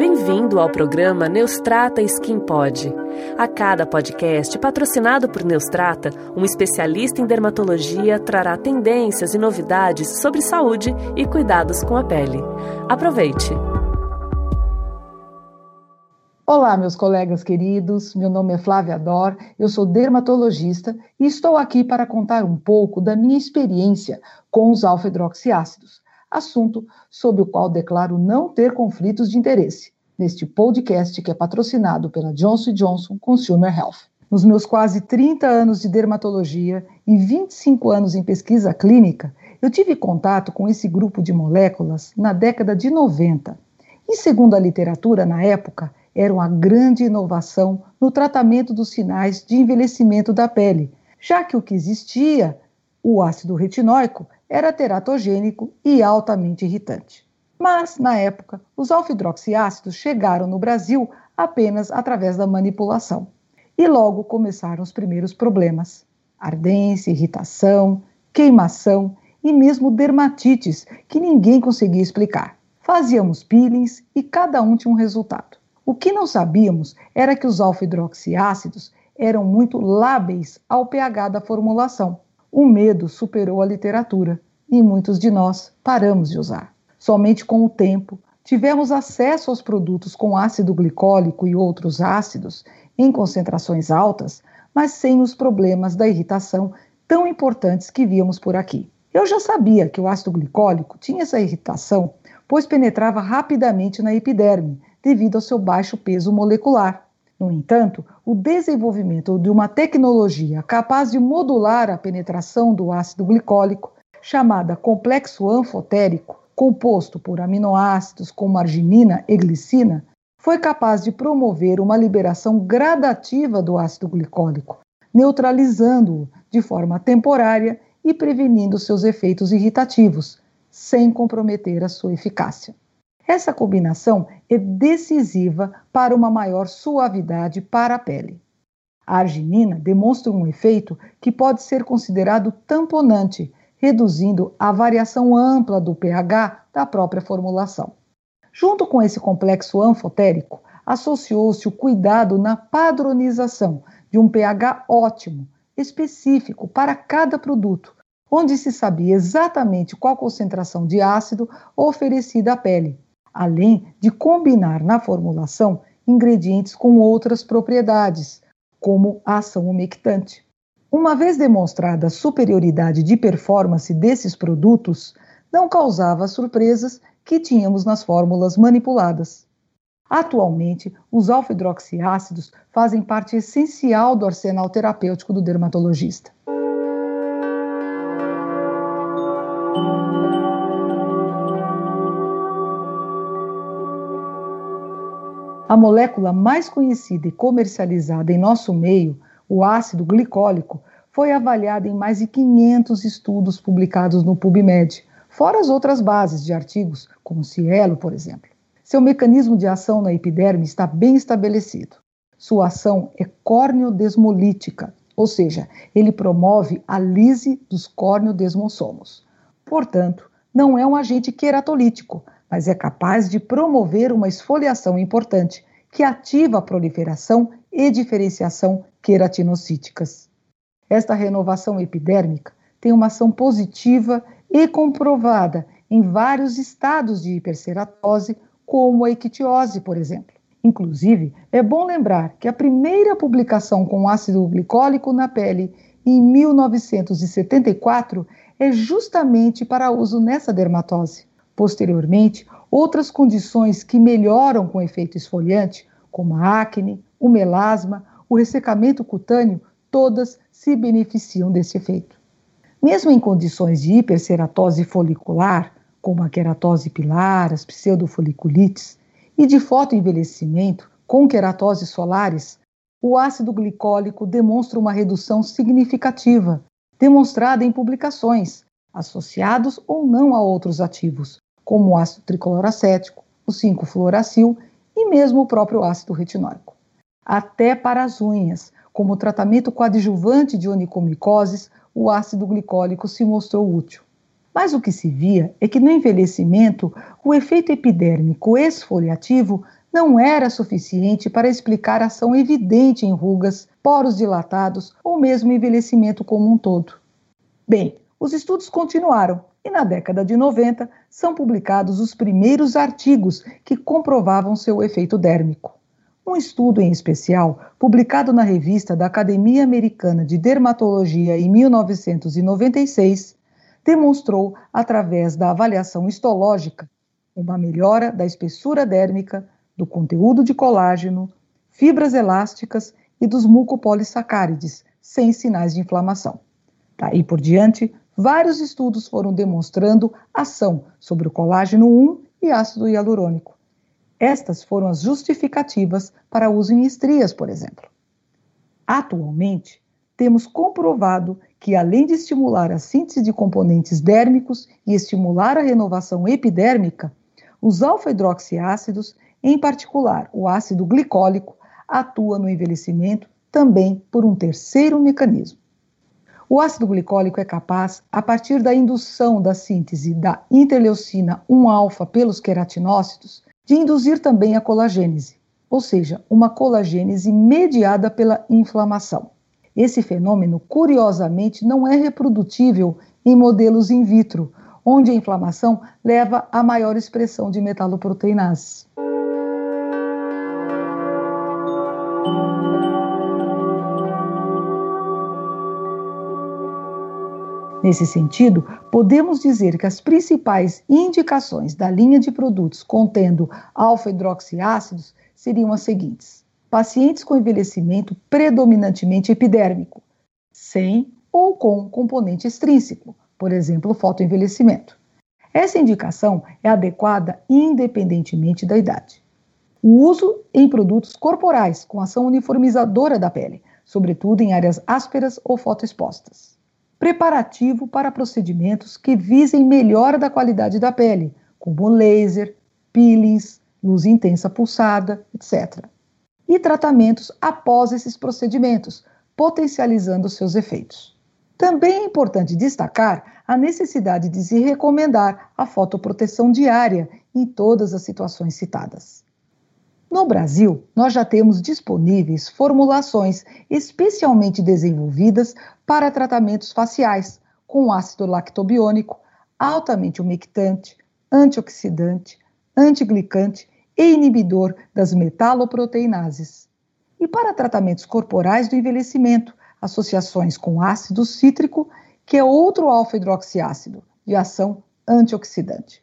Bem-vindo ao programa Neustrata Skin Pod. A cada podcast patrocinado por Neustrata, um especialista em dermatologia trará tendências e novidades sobre saúde e cuidados com a pele. Aproveite! Olá, meus colegas queridos. Meu nome é Flávia Dor, eu sou dermatologista e estou aqui para contar um pouco da minha experiência com os alfa-hidroxiácidos, assunto sobre o qual declaro não ter conflitos de interesse neste podcast que é patrocinado pela Johnson Johnson Consumer Health. Nos meus quase 30 anos de dermatologia e 25 anos em pesquisa clínica, eu tive contato com esse grupo de moléculas na década de 90. E segundo a literatura na época, era uma grande inovação no tratamento dos sinais de envelhecimento da pele, já que o que existia, o ácido retinóico, era teratogênico e altamente irritante. Mas, na época, os alfa-hidroxiácidos chegaram no Brasil apenas através da manipulação. E logo começaram os primeiros problemas: ardência, irritação, queimação e mesmo dermatites que ninguém conseguia explicar. Fazíamos peelings e cada um tinha um resultado. O que não sabíamos era que os alfa-hidroxiácidos eram muito lábeis ao pH da formulação. O medo superou a literatura e muitos de nós paramos de usar. Somente com o tempo tivemos acesso aos produtos com ácido glicólico e outros ácidos em concentrações altas, mas sem os problemas da irritação tão importantes que víamos por aqui. Eu já sabia que o ácido glicólico tinha essa irritação, pois penetrava rapidamente na epiderme, devido ao seu baixo peso molecular. No entanto, o desenvolvimento de uma tecnologia capaz de modular a penetração do ácido glicólico, chamada complexo anfotérico, composto por aminoácidos como arginina e glicina, foi capaz de promover uma liberação gradativa do ácido glicólico, neutralizando-o de forma temporária e prevenindo seus efeitos irritativos, sem comprometer a sua eficácia. Essa combinação é decisiva para uma maior suavidade para a pele. A arginina demonstra um efeito que pode ser considerado tamponante, reduzindo a variação ampla do pH da própria formulação. Junto com esse complexo anfotérico, associou-se o cuidado na padronização de um pH ótimo, específico para cada produto, onde se sabia exatamente qual concentração de ácido oferecida à pele, além de combinar na formulação ingredientes com outras propriedades, como a ação umectante. Uma vez demonstrada a superioridade de performance desses produtos, não causava as surpresas que tínhamos nas fórmulas manipuladas. Atualmente, os alfa-hidroxiácidos fazem parte essencial do arsenal terapêutico do dermatologista. A molécula mais conhecida e comercializada em nosso meio, o ácido glicólico, foi avaliada em mais de 500 estudos publicados no PubMed, fora as outras bases de artigos, como Cielo, por exemplo. Seu mecanismo de ação na epiderme está bem estabelecido. Sua ação é corneodesmolítica, ou seja, ele promove a lise dos corneodesmossomos. Portanto, não é um agente queratolítico, mas é capaz de promover uma esfoliação importante, que ativa a proliferação e diferenciação queratinocíticas. Esta renovação epidérmica tem uma ação positiva e comprovada em vários estados de hiperceratose, como a ictiose, por exemplo. Inclusive, é bom lembrar que a primeira publicação com ácido glicólico na pele, em 1974, é justamente para uso nessa dermatose. Posteriormente, outras condições que melhoram com efeito esfoliante, como a acne, o melasma, o ressecamento cutâneo, todas se beneficiam desse efeito. Mesmo em condições de hiperceratose folicular, como a queratose pilar, as pseudofoliculites, e de fotoenvelhecimento, com queratose solares, o ácido glicólico demonstra uma redução significativa, demonstrada em publicações, associados ou não a outros ativos, como o ácido tricoloracético, o 5-fluoracil e mesmo o próprio ácido retinóico. Até para as unhas, como tratamento coadjuvante de onicomicoses, o ácido glicólico se mostrou útil. Mas o que se via é que no envelhecimento, o efeito epidérmico esfoliativo não era suficiente para explicar ação evidente em rugas, poros dilatados ou mesmo envelhecimento como um todo. Bem, os estudos continuaram e na década de 90 são publicados os primeiros artigos que comprovavam seu efeito dérmico. Um estudo em especial, publicado na revista da Academia Americana de Dermatologia em 1996, demonstrou, através da avaliação histológica, uma melhora da espessura dérmica, do conteúdo de colágeno, fibras elásticas e dos mucopolissacárides, sem sinais de inflamação. Daí por diante, vários estudos foram demonstrando ação sobre o colágeno 1 e ácido hialurônico. Estas foram as justificativas para uso em estrias, por exemplo. Atualmente, temos comprovado que, além de estimular a síntese de componentes dérmicos e estimular a renovação epidérmica, os alfa-hidroxiácidos, em particular o ácido glicólico, atua no envelhecimento também por um terceiro mecanismo. O ácido glicólico é capaz, a partir da indução da síntese da interleucina 1-alfa pelos queratinócitos, de induzir também a colagênese, ou seja, uma colagênese mediada pela inflamação. Esse fenômeno, curiosamente, não é reprodutível em modelos in vitro, onde a inflamação leva a maior expressão de metaloproteinases. Nesse sentido, podemos dizer que as principais indicações da linha de produtos contendo alfa-hidroxiácidos seriam as seguintes: pacientes com envelhecimento predominantemente epidérmico, sem ou com componente extrínseco, por exemplo, fotoenvelhecimento. Essa indicação é adequada independentemente da idade. O uso em produtos corporais com ação uniformizadora da pele, sobretudo em áreas ásperas ou fotoexpostas preparativo para procedimentos que visem melhora da qualidade da pele, como laser, peelings, luz intensa pulsada, etc. E tratamentos após esses procedimentos, potencializando seus efeitos. Também é importante destacar a necessidade de se recomendar a fotoproteção diária em todas as situações citadas. No Brasil, nós já temos disponíveis formulações especialmente desenvolvidas para tratamentos faciais, com ácido lactobiônico, altamente umectante, antioxidante, antiglicante e inibidor das metaloproteinases. E para tratamentos corporais do envelhecimento, associações com ácido cítrico, que é outro alfa-hidroxiácido de ação antioxidante.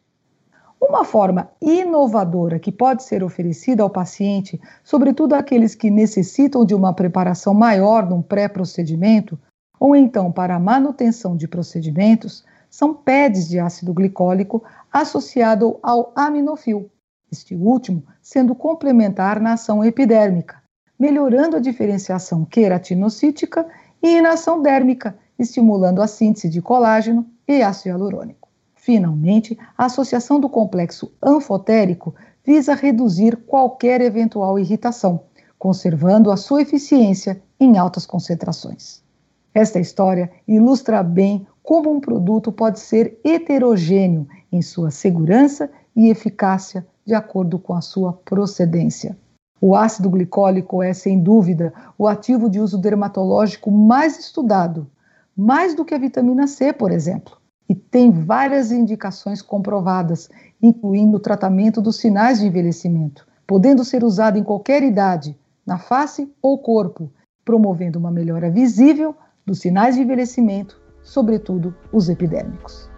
Uma forma inovadora que pode ser oferecida ao paciente, sobretudo aqueles que necessitam de uma preparação maior num pré-procedimento, ou então para a manutenção de procedimentos, são PEDs de ácido glicólico associado ao aminofil, este último sendo complementar na ação epidérmica, melhorando a diferenciação queratinocítica e na ação dérmica, estimulando a síntese de colágeno e ácido hialurônico. Finalmente, a associação do complexo anfotérico visa reduzir qualquer eventual irritação, conservando a sua eficiência em altas concentrações. Esta história ilustra bem como um produto pode ser heterogêneo em sua segurança e eficácia de acordo com a sua procedência. O ácido glicólico é, sem dúvida, o ativo de uso dermatológico mais estudado, mais do que a vitamina C, por exemplo e tem várias indicações comprovadas, incluindo o tratamento dos sinais de envelhecimento, podendo ser usado em qualquer idade, na face ou corpo, promovendo uma melhora visível dos sinais de envelhecimento, sobretudo os epidêmicos.